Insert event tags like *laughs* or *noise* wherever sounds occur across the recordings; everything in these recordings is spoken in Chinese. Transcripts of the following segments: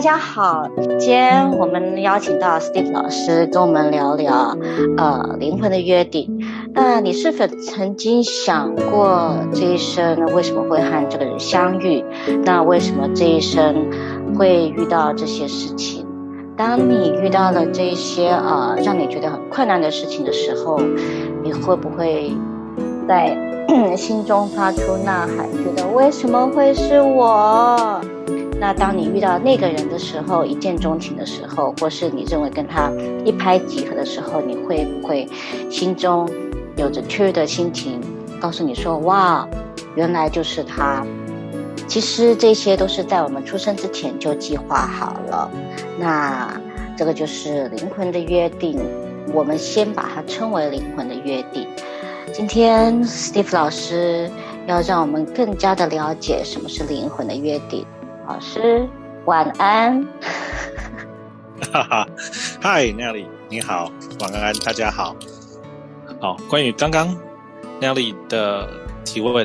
大家好，今天我们邀请到 Steve 老师跟我们聊聊，呃，灵魂的约定。那你是否曾经想过这一生为什么会和这个人相遇？那为什么这一生会遇到这些事情？当你遇到了这些呃让你觉得很困难的事情的时候，你会不会在 *clears throat* 心中发出呐喊，觉得为什么会是我？那当你遇到那个人的时候，一见钟情的时候，或是你认为跟他一拍即合的时候，你会不会心中有着雀跃的心情，告诉你说：“哇，原来就是他。”其实这些都是在我们出生之前就计划好了。那这个就是灵魂的约定，我们先把它称为灵魂的约定。今天 Steve 老师要让我们更加的了解什么是灵魂的约定。老师，晚安。哈哈嗨 Nelly，你好，晚安，大家好。好，关于刚刚 Nelly 的提问，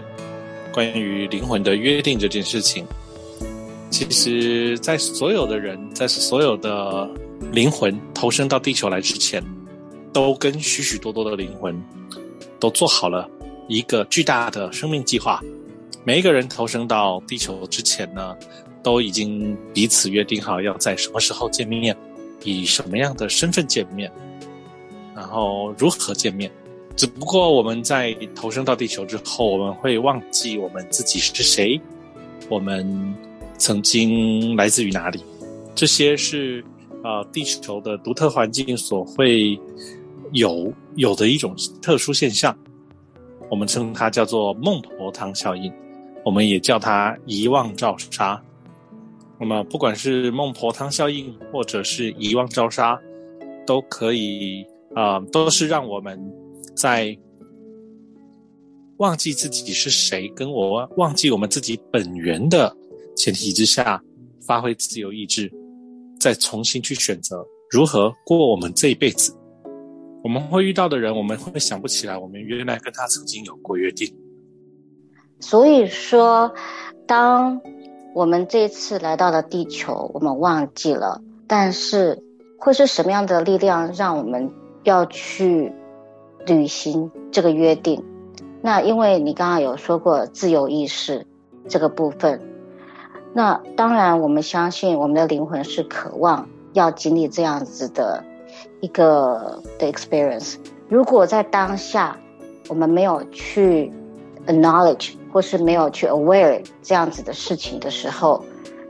关于灵魂的约定这件事情，其实，在所有的人，在所有的灵魂投生到地球来之前，都跟许许多多的灵魂都做好了一个巨大的生命计划。每一个人投生到地球之前呢，都已经彼此约定好要在什么时候见面，以什么样的身份见面，然后如何见面。只不过我们在投生到地球之后，我们会忘记我们自己是谁，我们曾经来自于哪里。这些是呃地球的独特环境所会有有的一种特殊现象，我们称它叫做孟婆汤效应，我们也叫它遗忘照杀。那么，不管是孟婆汤效应，或者是遗忘招杀，都可以啊、都是让我们在忘记自己是谁，跟我忘记我们自己本源的前提之下，发挥自由意志，再重新去选择如何过我们这一辈子。我们会遇到的人，我们会想不起来，我们原来跟他曾经有过约定。所以说，当我们这一次来到了地球，我们忘记了，但是会是什么样的力量让我们要去履行这个约定？那因为你刚刚有说过自由意识这个部分，那当然我们相信我们的灵魂是渴望要经历这样子的一个的 experience。如果在当下我们没有去 acknowledge。或是没有去 aware 这样子的事情的时候，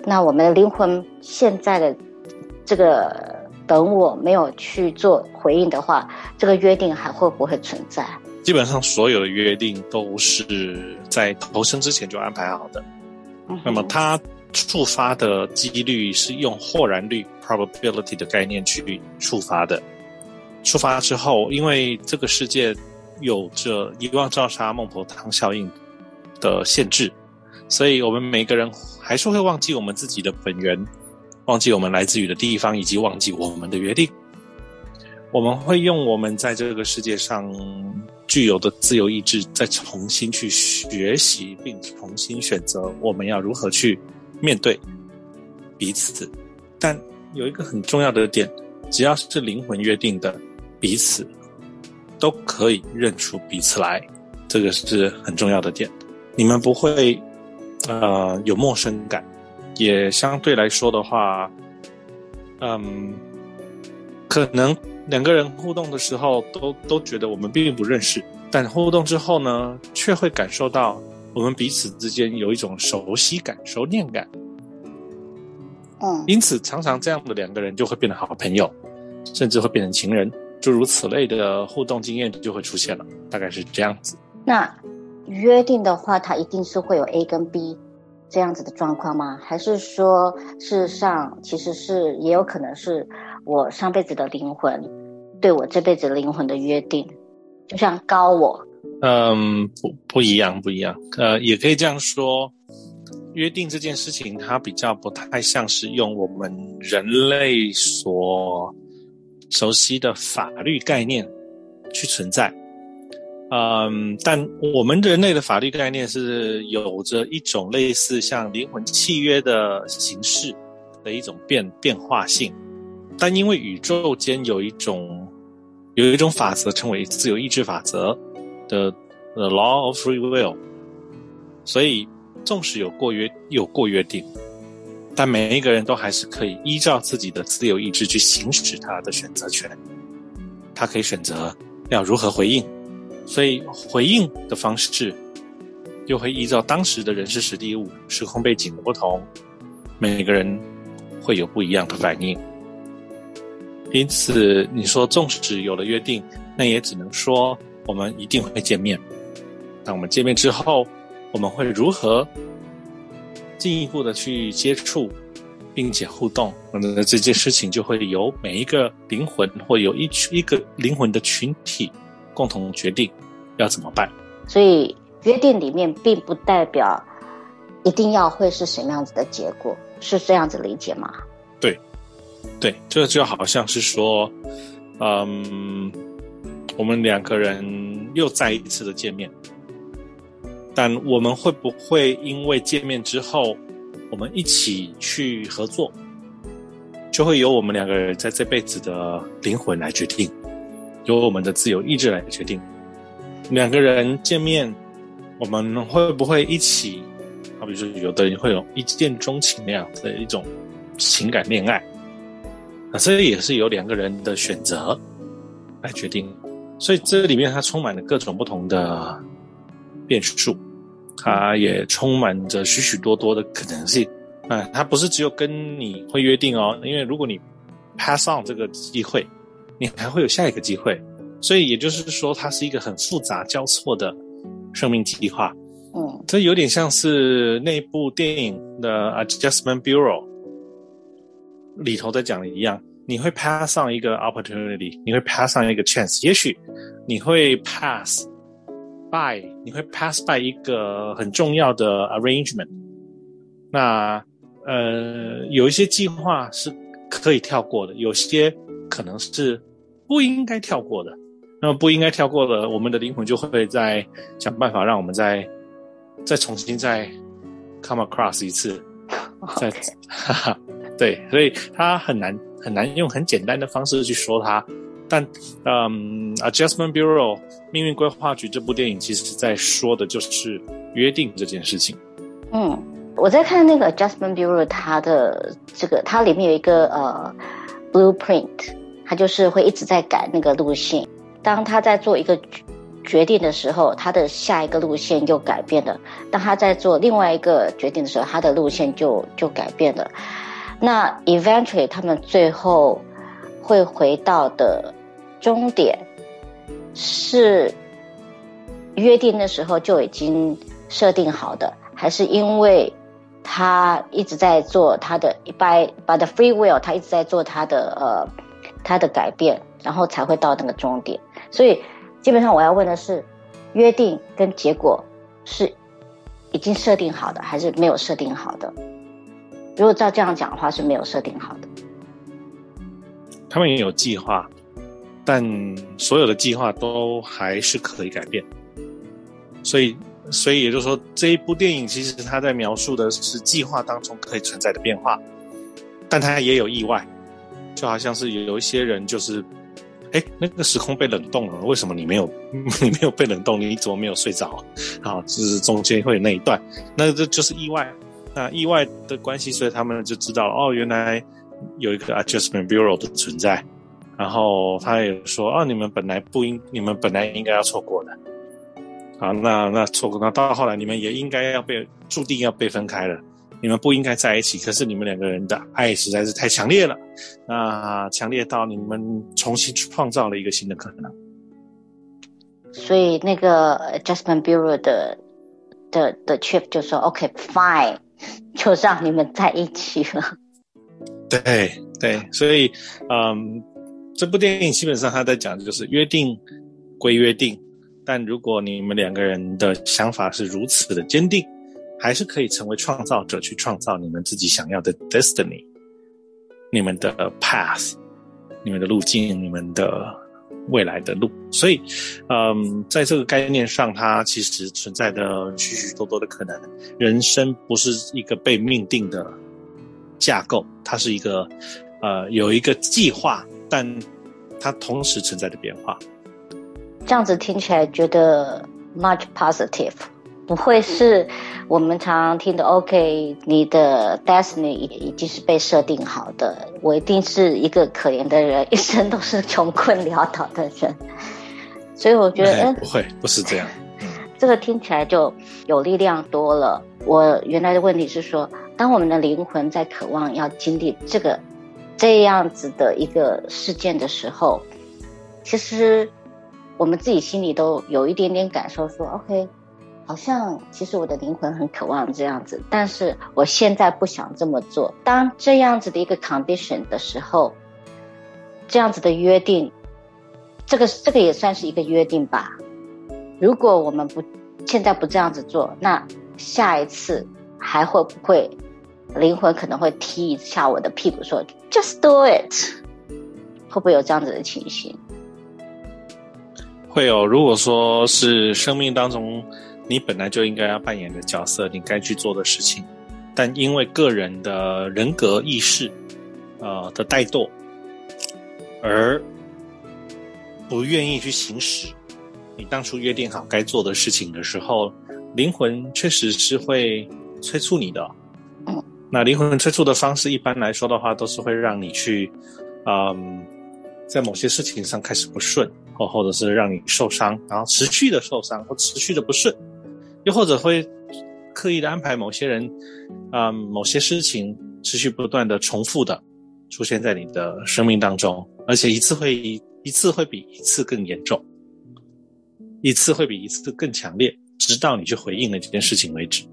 那我们的灵魂现在的这个本我没有去做回应的话，这个约定还会不会存在？基本上所有的约定都是在投生之前就安排好的。嗯、那么它触发的几率是用豁然率 probability 的概念去触发的。触发之后，因为这个世界有着遗忘照杀孟婆汤效应。的限制，所以我们每个人还是会忘记我们自己的本源，忘记我们来自于的地方，以及忘记我们的约定。我们会用我们在这个世界上具有的自由意志，再重新去学习，并重新选择我们要如何去面对彼此。但有一个很重要的点，只要是灵魂约定的彼此，都可以认出彼此来，这个是很重要的点。你们不会，呃，有陌生感，也相对来说的话，嗯，可能两个人互动的时候都都觉得我们并不认识，但互动之后呢，却会感受到我们彼此之间有一种熟悉感、熟练感。嗯，因此常常这样的两个人就会变得好朋友，甚至会变成情人，诸如此类的互动经验就会出现了，大概是这样子。那。约定的话，它一定是会有 A 跟 B 这样子的状况吗？还是说，事实上其实是也有可能是我上辈子的灵魂对我这辈子灵魂的约定，就像高我。嗯，不不一样，不一样。呃，也可以这样说，约定这件事情，它比较不太像是用我们人类所熟悉的法律概念去存在。嗯，但我们人类的法律概念是有着一种类似像灵魂契约的形式，的一种变变化性，但因为宇宙间有一种有一种法则称为自由意志法则的 The Law of Free Will，所以纵使有过约有过约定，但每一个人都还是可以依照自己的自由意志去行使他的选择权，他可以选择要如何回应，所以回应的方式。又会依照当时的人事时地物、时空背景的不同，每个人会有不一样的反应。因此，你说纵使有了约定，那也只能说我们一定会见面。那我们见面之后，我们会如何进一步的去接触，并且互动？那这件事情就会由每一个灵魂，或有一群一个灵魂的群体共同决定要怎么办。所以。约定里面并不代表一定要会是什么样子的结果，是这样子理解吗？对，对，这就好像是说，嗯，我们两个人又再一次的见面，但我们会不会因为见面之后，我们一起去合作，就会由我们两个人在这辈子的灵魂来决定，由我们的自由意志来决定，两个人见面。我们会不会一起？好，比如说，有的人会有一见钟情那样的一种情感恋爱，啊，这也是由两个人的选择来决定。所以这里面它充满了各种不同的变数，它也充满着许许多多的可能性。啊，它不是只有跟你会约定哦，因为如果你 pass on 这个机会，你还会有下一个机会。所以也就是说，它是一个很复杂交错的。生命计划，嗯，这有点像是那部电影的《Adjustment Bureau》里头在讲的一样，你会 pass 上一个 opportunity，你会 pass 上一个 chance，也许你会 pass by，你会 pass by 一个很重要的 arrangement。那呃，有一些计划是可以跳过的，有些可能是不应该跳过的。那么不应该跳过的，我们的灵魂就会在想办法让我们再再重新再 come across 一次.再哈哈，对，所以它很难很难用很简单的方式去说它。但嗯，Adjustment Bureau 命运规划局这部电影其实在说的就是约定这件事情。嗯，我在看那个 Adjustment Bureau，它的这个它里面有一个呃 blueprint，他就是会一直在改那个路线。当他在做一个决定的时候，他的下一个路线又改变了；当他在做另外一个决定的时候，他的路线就就改变了。那 eventually 他们最后会回到的终点是约定的时候就已经设定好的，还是因为他一直在做他的 by by the free will，他一直在做他的呃他的改变，然后才会到那个终点。所以，基本上我要问的是，约定跟结果是已经设定好的，还是没有设定好的？如果照这样讲的话，是没有设定好的。他们也有计划，但所有的计划都还是可以改变。所以，所以也就是说，这一部电影其实它在描述的是计划当中可以存在的变化，但它也有意外，就好像是有一些人就是。哎，那个时空被冷冻了，为什么你没有？*laughs* 你没有被冷冻？你怎么没有睡着？啊，就是中间会有那一段，那这就是意外。那意外的关系，所以他们就知道哦，原来有一个 Adjustment Bureau 的存在。然后他也说，哦，你们本来不应，你们本来应该要错过的。好，那那错过，那到后来你们也应该要被注定要被分开了。你们不应该在一起，可是你们两个人的爱实在是太强烈了，那强烈到你们重新创造了一个新的可能。所以那个 Adjustment Bureau 的的的 chief 就说：“OK, fine，*laughs* 就让你们在一起了。*laughs* ”对对，所以嗯，这部电影基本上他在讲的就是约定归约定，但如果你们两个人的想法是如此的坚定。还是可以成为创造者，去创造你们自己想要的 destiny，你们的 path，你们的路径，你们的未来的路。所以，嗯，在这个概念上，它其实存在的许许多多的可能。人生不是一个被命定的架构，它是一个呃有一个计划，但它同时存在的变化。这样子听起来觉得 much positive，不会是我们常常听的 OK，你的 destiny 已经是被设定好的，我一定是一个可怜的人，一生都是穷困潦倒的人。所以我觉得，哎，不会，不是这样。这个听起来就有力量多了。我原来的问题是说，当我们的灵魂在渴望要经历这个这样子的一个事件的时候，其实我们自己心里都有一点点感受说，OK，好像其实我的灵魂很渴望这样子，但是我现在不想这么做。当这样子的一个 condition 的时候，这样子的约定，这个这个也算是一个约定吧。如果我们不现在不这样子做，那下一次还会不会灵魂可能会踢一下我的屁股说 “Just do it”？会不会有这样子的情形？会有。如果说是生命当中你本来就应该要扮演的角色，你该去做的事情，但因为个人的人格意识呃的怠惰而不愿意去行使。你当初约定好该做的事情的时候，灵魂确实是会催促你的。那灵魂催促的方式，一般来说的话，都是会让你去，嗯，在某些事情上开始不顺，或或者是让你受伤，然后持续的受伤或持续的不顺，又或者会刻意的安排某些人，啊，某些事情持续不断的重复的出现在你的生命当中，而且一次会一次会比一次更严重。一次会比一次更强烈，直到你去回应了这件事情为止。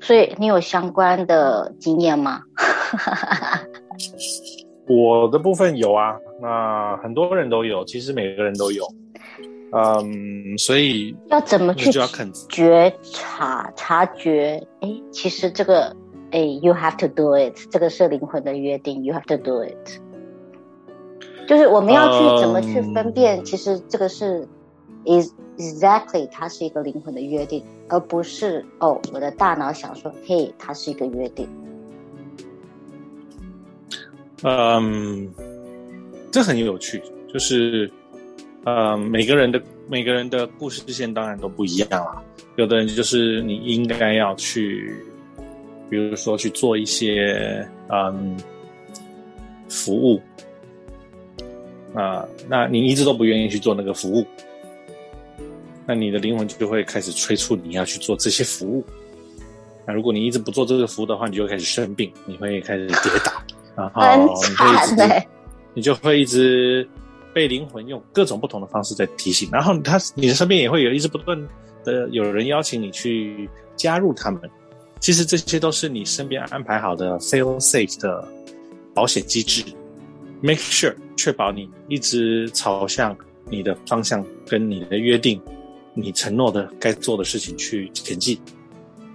所以你有相关的经验吗？*laughs* 我的部分有啊，那很多人都有，其实每个人都有。嗯，所以要怎么去觉察、察觉？哎，其实这个，哎，you have to do it，这个是灵魂的约定，you have to do it。就是我们要去怎么去分辨，其实这个是 is exactly 它是一个灵魂的约定，而不是哦，我的大脑想说，嘿，它是一个约定。嗯，这很有趣，就是嗯，每个人的每个人的故事线当然都不一样啊。有的人就是你应该要去，比如说去做一些嗯服务。啊，那你一直都不愿意去做那个服务，那你的灵魂就会开始催促你要去做这些服务。那如果你一直不做这个服务的话，你就开始生病，你会开始跌倒，然后你会一直，你就会一直被灵魂用各种不同的方式在提醒。然后他，你的身边也会有一直不断的有人邀请你去加入他们。其实这些都是你身边安排好的 fail safe 的保险机制。Make sure 确保你一直朝向你的方向跟你的约定，你承诺的该做的事情去前进。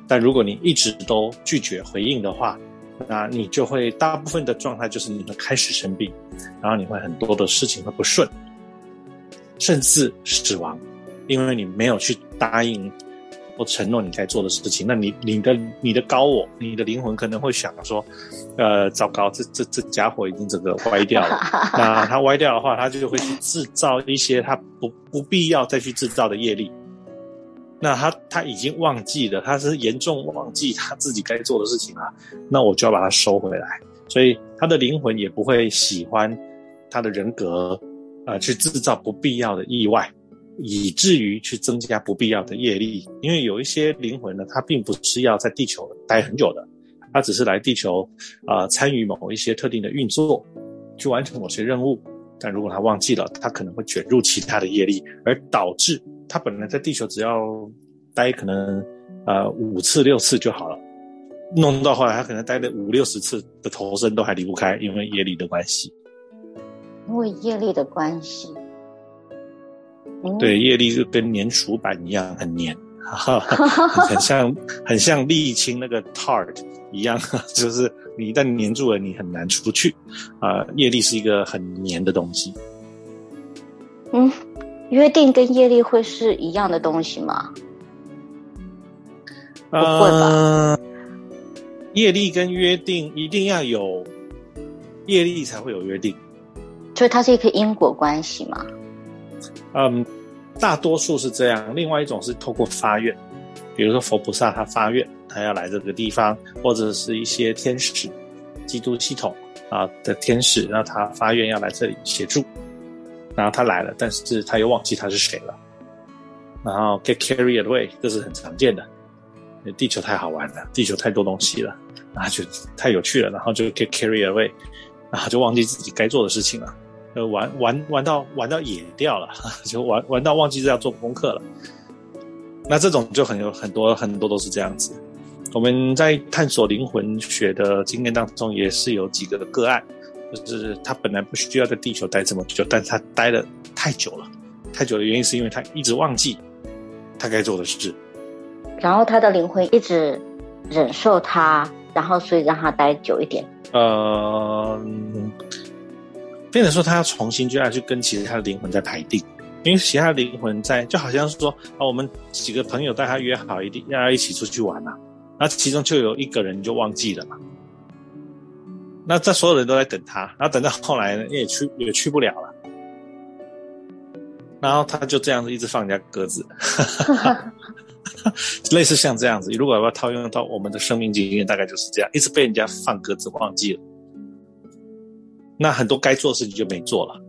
但如果你一直都拒绝回应的话，那你就会大部分的状态就是你会开始生病，然后你会很多的事情会不顺，甚至死亡，因为你没有去答应。或承诺你该做的事情，那你你的你的高我，你的灵魂可能会想说，呃，糟糕，这这这家伙已经整个歪掉了。*laughs* 那他歪掉的话，他就会去制造一些他不不必要再去制造的业力。那他他已经忘记了，他是严重忘记他自己该做的事情了。那我就要把它收回来。所以他的灵魂也不会喜欢他的人格，呃，去制造不必要的意外。以至于去增加不必要的业力，因为有一些灵魂呢，它并不是要在地球待很久的，它只是来地球啊、参与某一些特定的运作，去完成某些任务。但如果他忘记了，他可能会卷入其他的业力，而导致他本来在地球只要待可能呃五次六次就好了，弄到后来他可能待了五六十次的投身都还离不开，因为业力的关系。因为业力的关系。对，业力就跟粘鼠板一样，很粘，*laughs* 很像很像沥青那个 tart 一样，*laughs* 就是你一旦粘住了，你很难出去。啊、呃，业力是一个很粘的东西。嗯，约定跟业力会是一样的东西吗？不会吧？业力跟约定一定要有业力才会有约定，所以它是一个因果关系嘛？嗯，大多数是这样。另外一种是透过发愿，比如说佛菩萨他发愿，他要来这个地方，或者是一些天使、基督系统啊的天使，让他发愿要来这里协助，然后他来了，但是他又忘记他是谁了，然后 get carried away，这是很常见的。地球太好玩了，地球太多东西了，然后就太有趣了，然后就 get carried away，然后就忘记自己该做的事情了，呃，玩玩玩到玩到野掉了，*laughs* 就玩玩到忘记是要做功课了。那这种就很有很多很多都是这样子。我们在探索灵魂学的经验当中，也是有几个的个案，就是他本来不需要在地球待这么久，但是他待了太久了，太久的原因是因为他一直忘记他该做的事。然后他的灵魂一直忍受他，然后所以让他待久一点。呃，变成说他要重新就要去跟其他的灵魂在排定，因为其他的灵魂在就好像是说啊，我们几个朋友带他约好一定要一起出去玩啊，那其中就有一个人就忘记了嘛。那这所有人都在等他，然后等到后来呢，也去也去不了了，然后他就这样子一直放人家鸽子。*laughs* 类似像这样子，如果要套用到我们的生命经验，大概就是这样，一直被人家放鸽子忘记了，那很多该做的事情就没做了。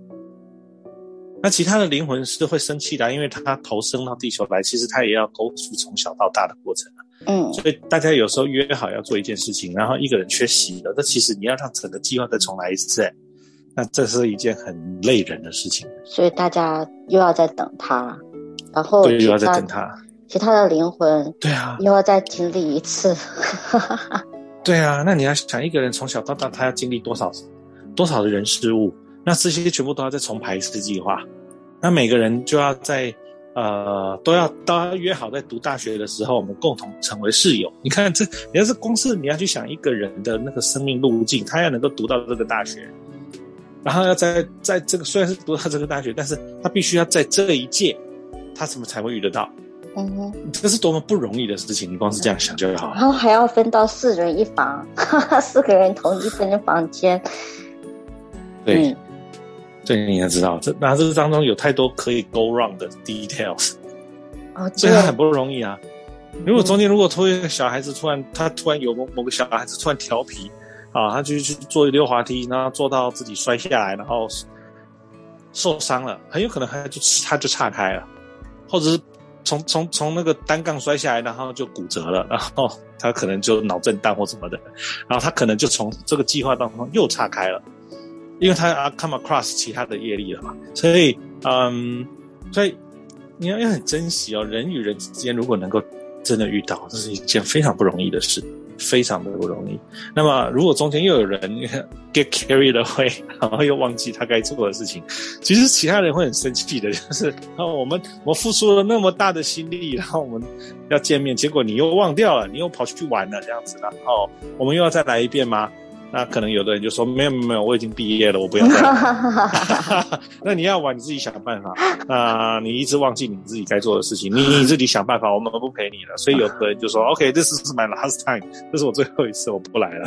那其他的灵魂是会生气的，因为他投生到地球来，其实他也要勾出从小到大的过程。嗯，所以大家有时候约好要做一件事情，然后一个人缺席了，那其实你要让整个计划再重来一次，那这是一件很累人的事情。所以大家又要再等他，然后对，又要在等他。其他的灵魂，对啊，又要再经历一次。*laughs* 对啊，那你要想一个人从小到大，他要经历多少多少的人事物，那这些全部都要再重排一次计划。那每个人就要在呃，都要都要约好，在读大学的时候，我们共同成为室友。你看这，你要是光是你要去想一个人的那个生命路径，他要能够读到这个大学，然后要在在这个虽然是读到这个大学，但是他必须要在这一届，他怎么才会遇得到？嗯哼，这是多么不容易的事情！你光是这样想就好。然后还要分到四人一房，哈哈，四个人同一间房间。对，这、嗯、你要知道，这那这当中有太多可以 go wrong 的 details，啊，所以他很不容易啊。如果中间如果突然一个小孩子突然他突然有某某个小孩子突然调皮啊，他就去坐溜滑梯，然后坐到自己摔下来，然后受伤了，很有可能他就他就岔开了，或者是。从从从那个单杠摔下来，然后就骨折了，然后他可能就脑震荡或什么的，然后他可能就从这个计划当中又岔开了，因为他啊 come across 其他的业力了嘛，所以嗯，所以你要要很珍惜哦，人与人之间如果能够真的遇到，这是一件非常不容易的事。非常的不容易。那么，如果中间又有人 *laughs* get carried away，然后又忘记他该做的事情，其实其他人会很生气的。就是，然后我们我付出了那么大的心力，然后我们要见面，结果你又忘掉了，你又跑去玩了，这样子，然后我们又要再来一遍吗？那可能有的人就说没有没有，我已经毕业了，我不要再玩。*laughs* 那你要玩你自己想办法。那你一直忘记你自己该做的事情，你你自己想办法，我们不陪你了。所以有的人就说：*laughs* “OK，this is my last time，*laughs* 这是我最后一次，我不来了。”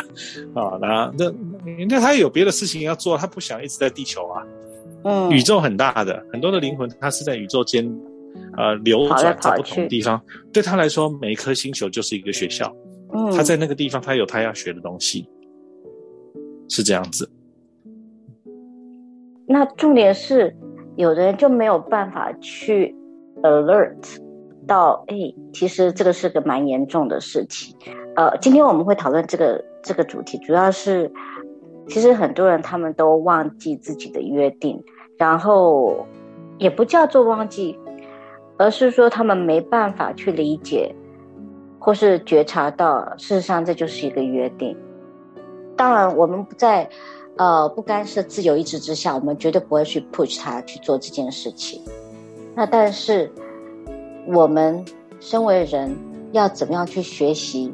啊，那那那他有别的事情要做，他不想一直在地球啊。嗯，宇宙很大的，很多的灵魂，他是在宇宙间呃流转在不同的地方。对他来说，每一颗星球就是一个学校。嗯，他在那个地方，他有他要学的东西。是这样子，那重点是，有的人就没有办法去 alert 到，哎，其实这个是个蛮严重的事情。呃，今天我们会讨论这个这个主题，主要是，其实很多人他们都忘记自己的约定，然后也不叫做忘记，而是说他们没办法去理解，或是觉察到，事实上这就是一个约定。当然，我们不在，呃，不干涉自由意志之下，我们绝对不会去 push 他去做这件事情。那但是，我们身为人，要怎么样去学习，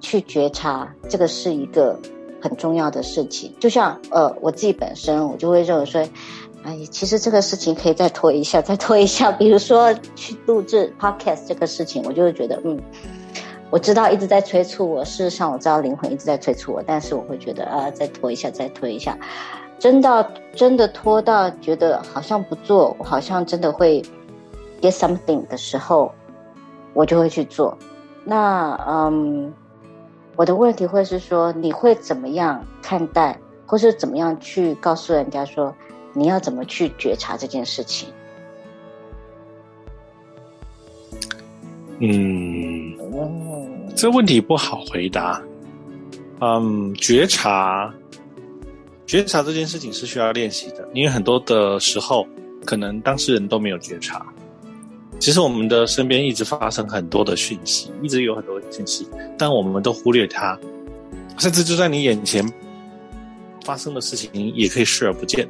去觉察，这个是一个很重要的事情。就像呃，我自己本身，我就会认为说，哎，其实这个事情可以再拖一下，再拖一下。比如说去录制 podcast 这个事情，我就会觉得，嗯。我知道一直在催促我，事实上我知道灵魂一直在催促我，但是我会觉得啊，再拖一下，再拖一下，真到真的拖到觉得好像不做，我好像真的会 get something 的时候，我就会去做。那嗯，我的问题会是说，你会怎么样看待，或是怎么样去告诉人家说，你要怎么去觉察这件事情？嗯，这问题不好回答。嗯，觉察，觉察这件事情是需要练习的，因为很多的时候，可能当事人都没有觉察。其实我们的身边一直发生很多的讯息，一直有很多讯息，但我们都忽略它，甚至就在你眼前发生的事情，也可以视而不见。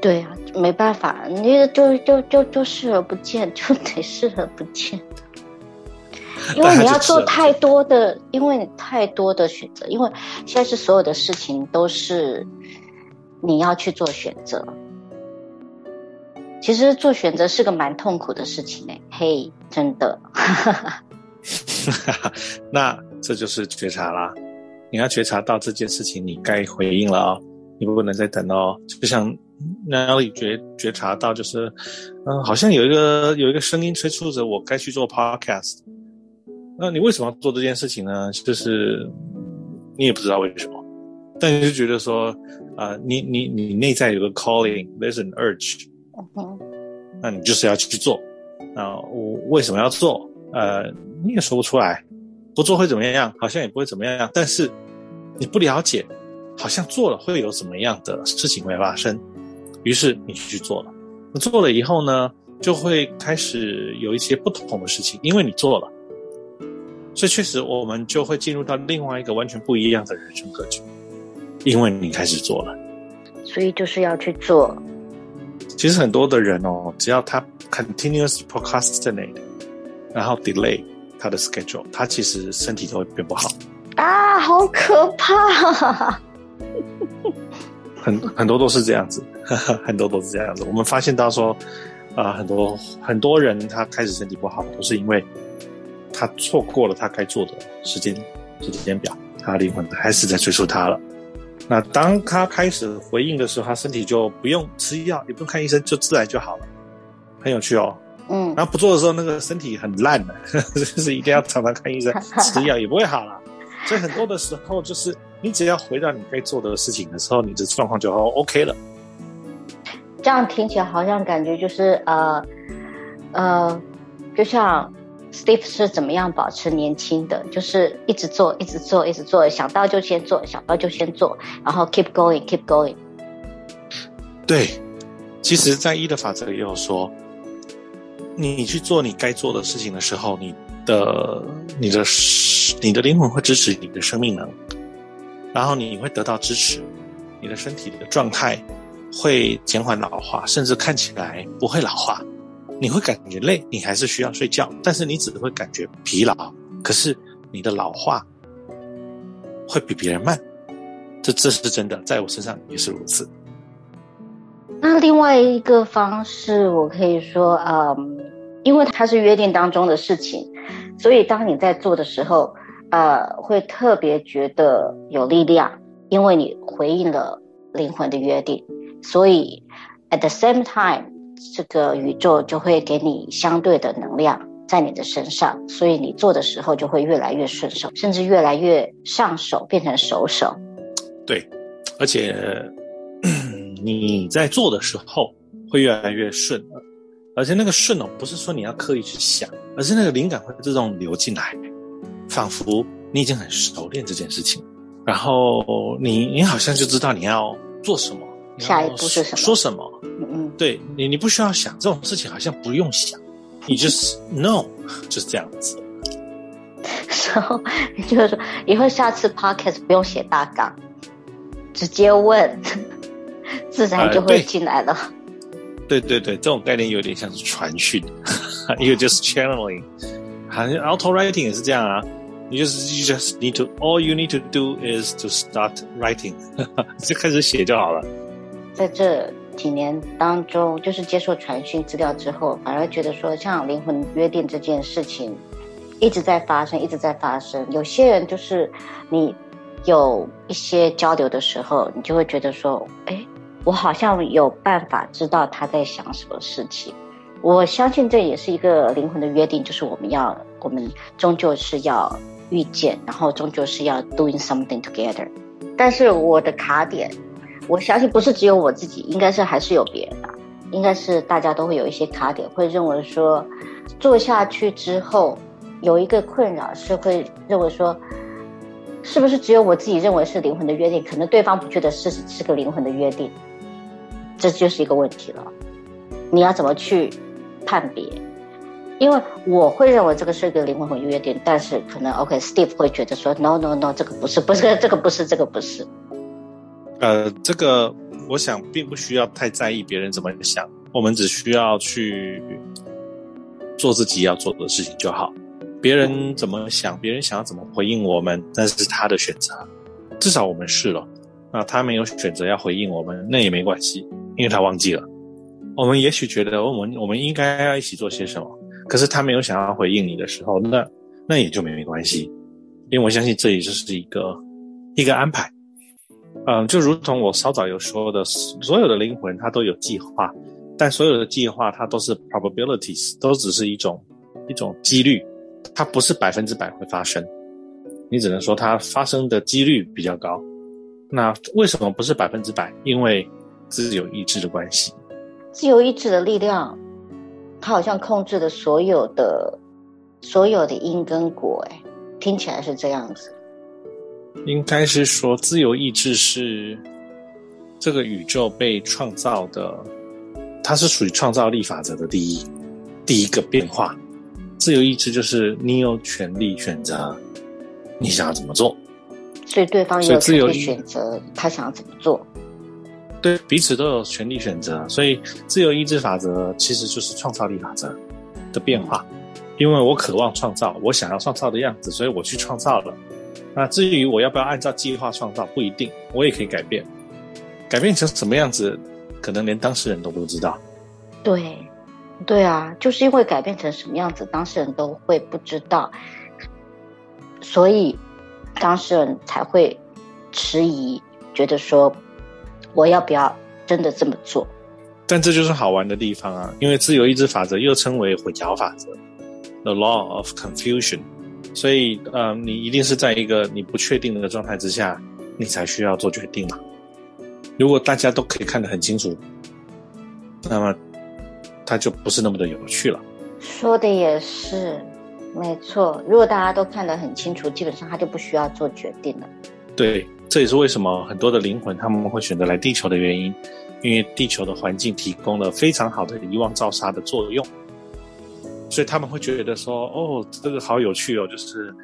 对啊，没办法，你就就就就视而不见，就得视而不见。因为你要做太多的，因为你太多的选择，因为现在是所有的事情都是你要去做选择。其实做选择是个蛮痛苦的事情诶，嘿，真的。*laughs* 那这就是觉察啦，你要觉察到这件事情，你该回应了哦，你不能再等哦，就像。哪里觉觉察到，就是，嗯、呃，好像有一个有一个声音催促着我该去做 podcast。那你为什么要做这件事情呢？就是你也不知道为什么，但你就觉得说，啊、呃，你你你内在有个 calling，there's an urge，嗯，那你就是要去做。啊，我为什么要做？呃，你也说不出来，不做会怎么样？好像也不会怎么样。但是你不了解，好像做了会有什么样的事情会发生。于是你去做了，那做了以后呢，就会开始有一些不同的事情，因为你做了，所以确实我们就会进入到另外一个完全不一样的人生格局，因为你开始做了，所以就是要去做。其实很多的人哦，只要他 continuously procrastinate，然后 delay 他的 schedule，他其实身体都会变不好。啊，好可怕！*laughs* 很很多都是这样子，呵呵，很多都是这样子。我们发现到说，啊、呃，很多很多人他开始身体不好，都是因为他错过了他该做的时间时间表，他灵魂还是在催促他了。那当他开始回应的时候，他身体就不用吃药，也不用看医生，就自然就好了。很有趣哦。嗯。然后不做的时候，那个身体很烂的，*laughs* 就是一定要常常看医生，*laughs* 吃药也不会好了。所以很多的时候就是。你只要回到你该做的事情的时候，你的状况就 OK 了。这样听起来好像感觉就是呃呃，就像 Steve 是怎么样保持年轻的，就是一直做，一直做，一直做，想到就先做，想到就先做，然后 keep going，keep going。对，其实，在一的法则也有说，你去做你该做的事情的时候，你的、你的、你的灵魂会支持你的生命能。然后你会得到支持，你的身体的状态会减缓老化，甚至看起来不会老化。你会感觉累，你还是需要睡觉，但是你只会感觉疲劳。可是你的老化会比别人慢，这这是真的，在我身上也是如此。那另外一个方式，我可以说，嗯，因为它是约定当中的事情，所以当你在做的时候。呃，会特别觉得有力量，因为你回应了灵魂的约定，所以 at the same time，这个宇宙就会给你相对的能量在你的身上，所以你做的时候就会越来越顺手，甚至越来越上手，变成熟手。对，而且你在做的时候会越来越顺，而且那个顺哦，不是说你要刻意去想，而是那个灵感会自动流进来。仿佛你已经很熟练这件事情，然后你你好像就知道你要做什么，下一步是什么，说什么，对你你不需要想这种事情，好像不用想，你就是 know 就是这样子。*laughs* 然后就是说，以后下次 podcast 不用写大纲，直接问，自然就会进来了。呃、对，对对对，这种概念有点像是传讯，一个就是 channeling，好像 auto writing 也是这样啊。你就是 you just need to all you need to do is to start writing，*laughs* 就开始写就好了。在这几年当中，就是接受传讯资料之后，反而觉得说，像灵魂约定这件事情，一直在发生，一直在发生。有些人就是你有一些交流的时候，你就会觉得说，哎，我好像有办法知道他在想什么事情。我相信这也是一个灵魂的约定，就是我们要，我们终究是要遇见，然后终究是要 doing something together。但是我的卡点，我相信不是只有我自己，应该是还是有别人的，应该是大家都会有一些卡点，会认为说，做下去之后。有一个困扰是会认为说，是不是只有我自己认为是灵魂的约定？可能对方不觉得是是个灵魂的约定，这就是一个问题了。你要怎么去判别？因为我会认为这个是一个灵魂和约定，但是可能 OK，Steve 会觉得说，No No No，这个不是，不是这个不是，这个不是。呃，这个我想并不需要太在意别人怎么想，我们只需要去做自己要做的事情就好。别人怎么想，别人想要怎么回应我们，那是他的选择。至少我们试了，那他没有选择要回应我们，那也没关系，因为他忘记了。我们也许觉得我们我们应该要一起做些什么，可是他没有想要回应你的时候，那那也就没没关系，因为我相信这也就是一个一个安排。嗯，就如同我稍早有说的，所有的灵魂它都有计划，但所有的计划它都是 probabilities，都只是一种一种几率。它不是百分之百会发生，你只能说它发生的几率比较高。那为什么不是百分之百？因为自由意志的关系。自由意志的力量，它好像控制了所有的所有的因跟果。哎，听起来是这样子。应该是说，自由意志是这个宇宙被创造的，它是属于创造力法则的第一第一个变化。自由意志就是你有权利选择你想要怎么做，所以对方也有权利选择他想要怎么做。对，彼此都有权利选择，所以自由意志法则其实就是创造力法则的变化。因为我渴望创造我想要创造的样子，所以我去创造了。那至于我要不要按照计划创造，不一定，我也可以改变。改变成什么样子，可能连当事人都不知道。对。对啊，就是因为改变成什么样子，当事人都会不知道，所以当事人才会迟疑，觉得说我要不要真的这么做？但这就是好玩的地方啊，因为自由意志法则又称为混淆法则 （the law of confusion），所以呃，你一定是在一个你不确定的状态之下，你才需要做决定嘛。如果大家都可以看得很清楚，那么。它就不是那么的有趣了。说的也是，没错。如果大家都看得很清楚，基本上他就不需要做决定了。对，这也是为什么很多的灵魂他们会选择来地球的原因，因为地球的环境提供了非常好的遗忘照杀的作用，所以他们会觉得说：“哦，这个好有趣哦，就是，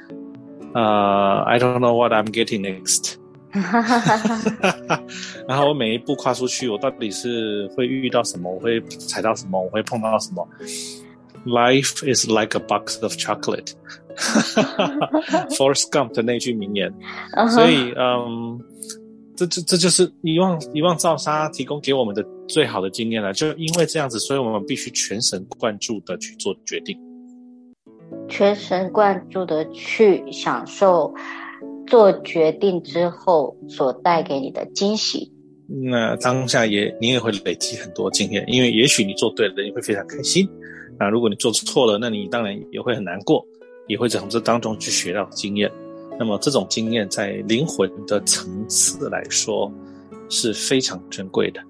呃，I don't know what I'm getting next。”然后我每一步跨出去，我到底是会遇到什么？我会踩到什么？我会碰到什么？Life is like a box of chocolate。哈哈哈哈 Forrest Gump 的那句名言。Uh huh. 所以，嗯，这这这就是遗忘遗忘造杀提供给我们的最好的经验了。就因为这样子，所以我们必须全神贯注的去做决定，全神贯注的去享受。做决定之后所带给你的惊喜，那当下也你也会累积很多经验，因为也许你做对了，你会非常开心；那如果你做错了，那你当然也会很难过，也会从这当中去学到经验。那么这种经验在灵魂的层次来说是非常珍贵的。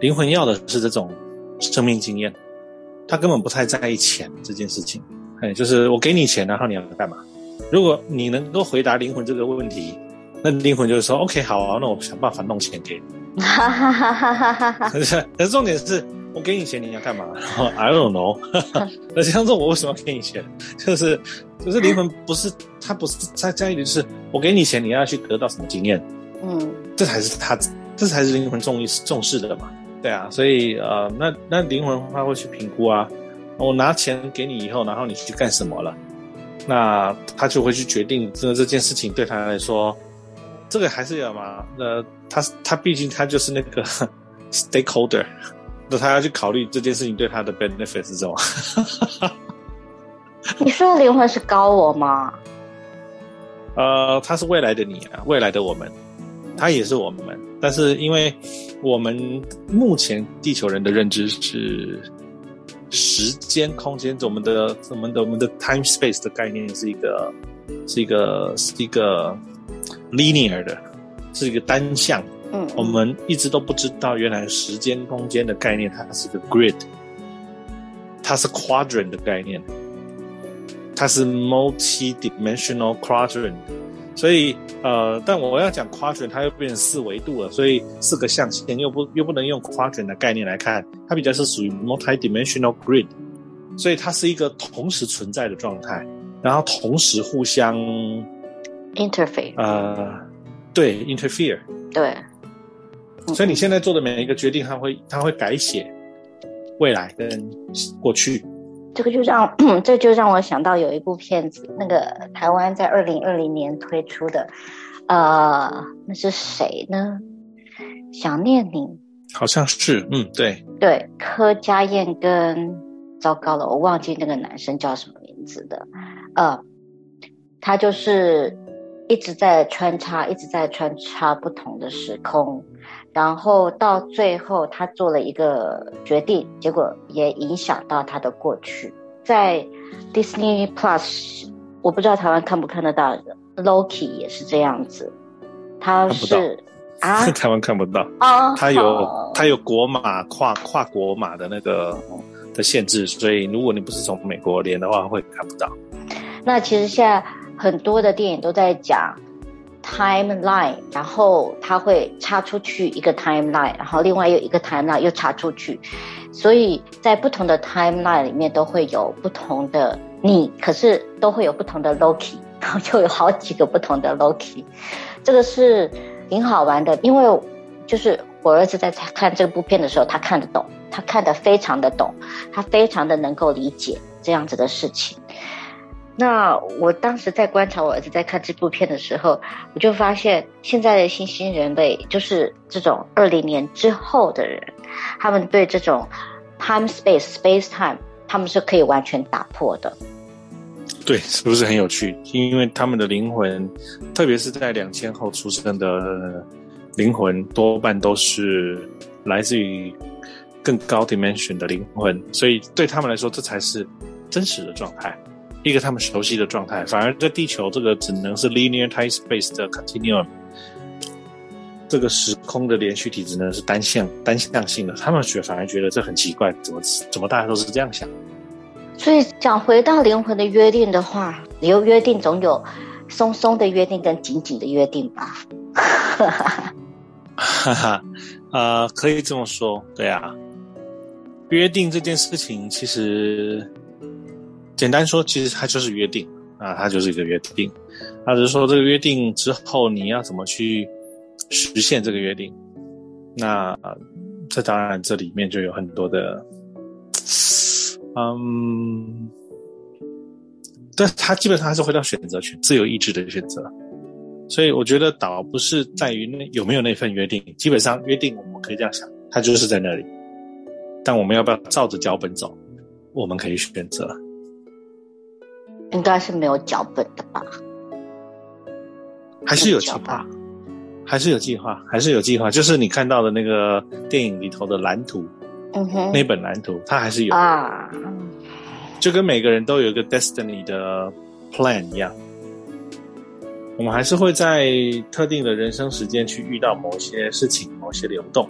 灵魂要的是这种生命经验，他根本不太在意钱这件事情。哎，就是我给你钱，然后你要干嘛？如果你能够回答灵魂这个问题，那灵魂就是说：“OK，好啊，那我想办法弄钱给你。”哈哈哈哈哈哈！可是，可是重点是我给你钱，你要干嘛？*laughs* I don't know。*laughs* 那这样子，我为什么要给你钱？就是，就是灵魂不是他不是在在意的是我给你钱，你要去得到什么经验？嗯，这才是他，这才是灵魂重视重视的嘛。对啊，所以呃，那那灵魂他会去评估啊，我拿钱给你以后，然后你去干什么了？那他就会去决定，这这件事情对他来说，这个还是有嘛？那他他毕竟他就是那个 *laughs* stakeholder，那他要去考虑这件事情对他的 benefit 是什么？*laughs* 你说的灵魂是高我吗？呃，他是未来的你啊，未来的我们，他也是我们。但是因为我们目前地球人的认知是时间、空间，我们的、我们的、我们的 time space 的概念是一个、是一个、是一个 linear 的，是一个单向。嗯，我们一直都不知道，原来时间、空间的概念，它是一个 grid，它是 quadrant 的概念。它是 multi-dimensional quadrant，所以呃，但我要讲 quadrant，它又变成四维度了，所以四个象限又不又不能用 quadrant 的概念来看，它比较是属于 multi-dimensional grid，所以它是一个同时存在的状态，然后同时互相 interfere，呃，对，interfere，对，所以你现在做的每一个决定，它会它会改写未来跟过去。这个就让 *clears throat* 这就让我想到有一部片子，那个台湾在二零二零年推出的，呃，那是谁呢？想念你，好像是，嗯，对，对，柯佳燕跟糟糕了，我忘记那个男生叫什么名字的，呃，他就是一直在穿插，一直在穿插不同的时空。然后到最后，他做了一个决定，结果也影响到他的过去。在 Disney Plus，我不知道台湾看不看得到，Loki 也是这样子。他是 *laughs* 啊，台湾看不到啊，他有他有国码跨跨国码的那个的限制，所以如果你不是从美国连的话，会看不到。那其实现在很多的电影都在讲。timeline，然后它会插出去一个 timeline，然后另外又一个 timeline 又插出去，所以在不同的 timeline 里面都会有不同的你，可是都会有不同的 Loki，然 *laughs* 后就有好几个不同的 Loki，这个是挺好玩的，因为就是我儿子在看这部片的时候，他看得懂，他看得非常的懂，他非常的能够理解这样子的事情。那我当时在观察我儿子在看这部片的时候，我就发现现在的新兴人类，就是这种二零年之后的人，他们对这种 time space space time，他们是可以完全打破的。对，是不是很有趣？因为他们的灵魂，特别是在两千后出生的灵魂，多半都是来自于更高 dimension 的灵魂，所以对他们来说，这才是真实的状态。一个他们熟悉的状态，反而在地球这个只能是 linear time space 的 continuum，这个时空的连续体只能是单向单向性的。他们觉反而觉得这很奇怪，怎么怎么大家都是这样想？所以讲回到灵魂的约定的话，有约定总有松松的约定跟紧紧的约定吧？哈哈，呃，可以这么说，对啊，约定这件事情其实。简单说，其实它就是约定啊，它就是一个约定。它只是说这个约定之后，你要怎么去实现这个约定？那这当然这里面就有很多的，嗯，但它基本上还是回到选择权、自由意志的选择。所以我觉得倒不是在于那有没有那份约定，基本上约定我们可以这样想，它就是在那里。但我们要不要照着脚本走，我们可以选择。应该是没有脚本的吧？还是有计划？还是有计划？还是有计划？就是你看到的那个电影里头的蓝图，嗯哼，那本蓝图它还是有啊，就跟每个人都有一个 destiny 的 plan 一样。我们还是会在特定的人生时间去遇到某些事情、某些流动，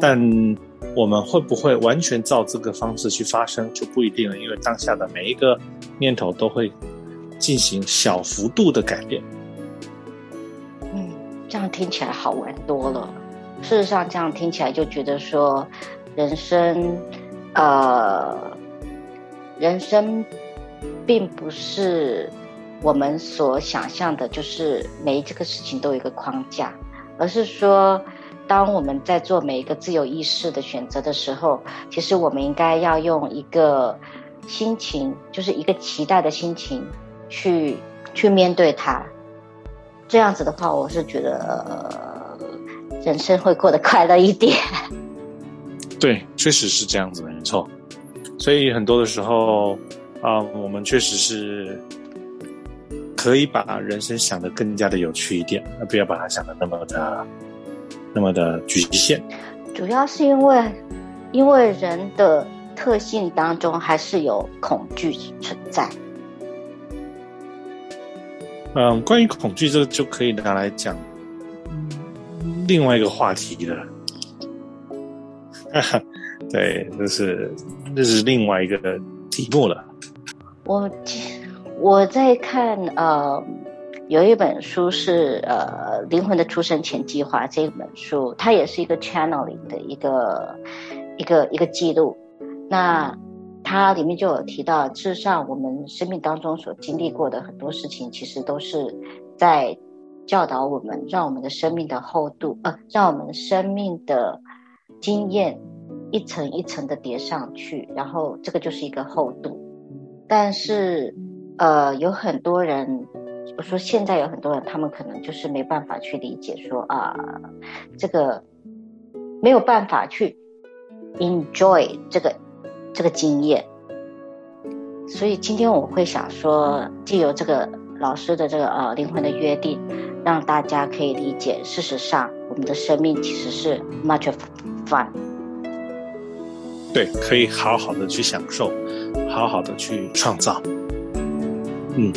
但我们会不会完全照这个方式去发生就不一定了，因为当下的每一个。念头都会进行小幅度的改变。嗯，这样听起来好玩多了。事实上，这样听起来就觉得说，人生，呃，人生并不是我们所想象的，就是每一个事情都有一个框架，而是说，当我们在做每一个自由意识的选择的时候，其实我们应该要用一个。心情就是一个期待的心情去，去面对它。这样子的话，我是觉得，人生会过得快乐一点。*laughs* 对，确实是这样子，没错。所以很多的时候，啊、我们确实是可以把人生想得更加的有趣一点，而不要把它想得那么的那么的局限。主要是因为，因为人的特性当中还是有恐惧存在。嗯，关于恐惧，这个就可以拿来讲另外一个话题了。*laughs* 对，这是这是另外一个题目了。我我在看呃，有一本书是呃《灵魂的出生前计划》这本书，它也是一个 channeling 的一个一个一个记录。那它里面就有提到，事实上我们生命当中所经历过的很多事情，其实都是在教导我们，让我们的生命的厚度，呃，让我们生命的经验一层一层的叠上去，然后这个就是一个厚度。但是，呃，有很多人，我说现在有很多人，他们可能就是没办法去理解说，啊，这个没有办法去 enjoy 这个这个经验。所以今天我会想说，借由这个老师的这个呃灵魂的约定，让大家可以理解，事实上我们的生命其实是 much of fun。对，可以好好的去享受。好好的去创造，嗯。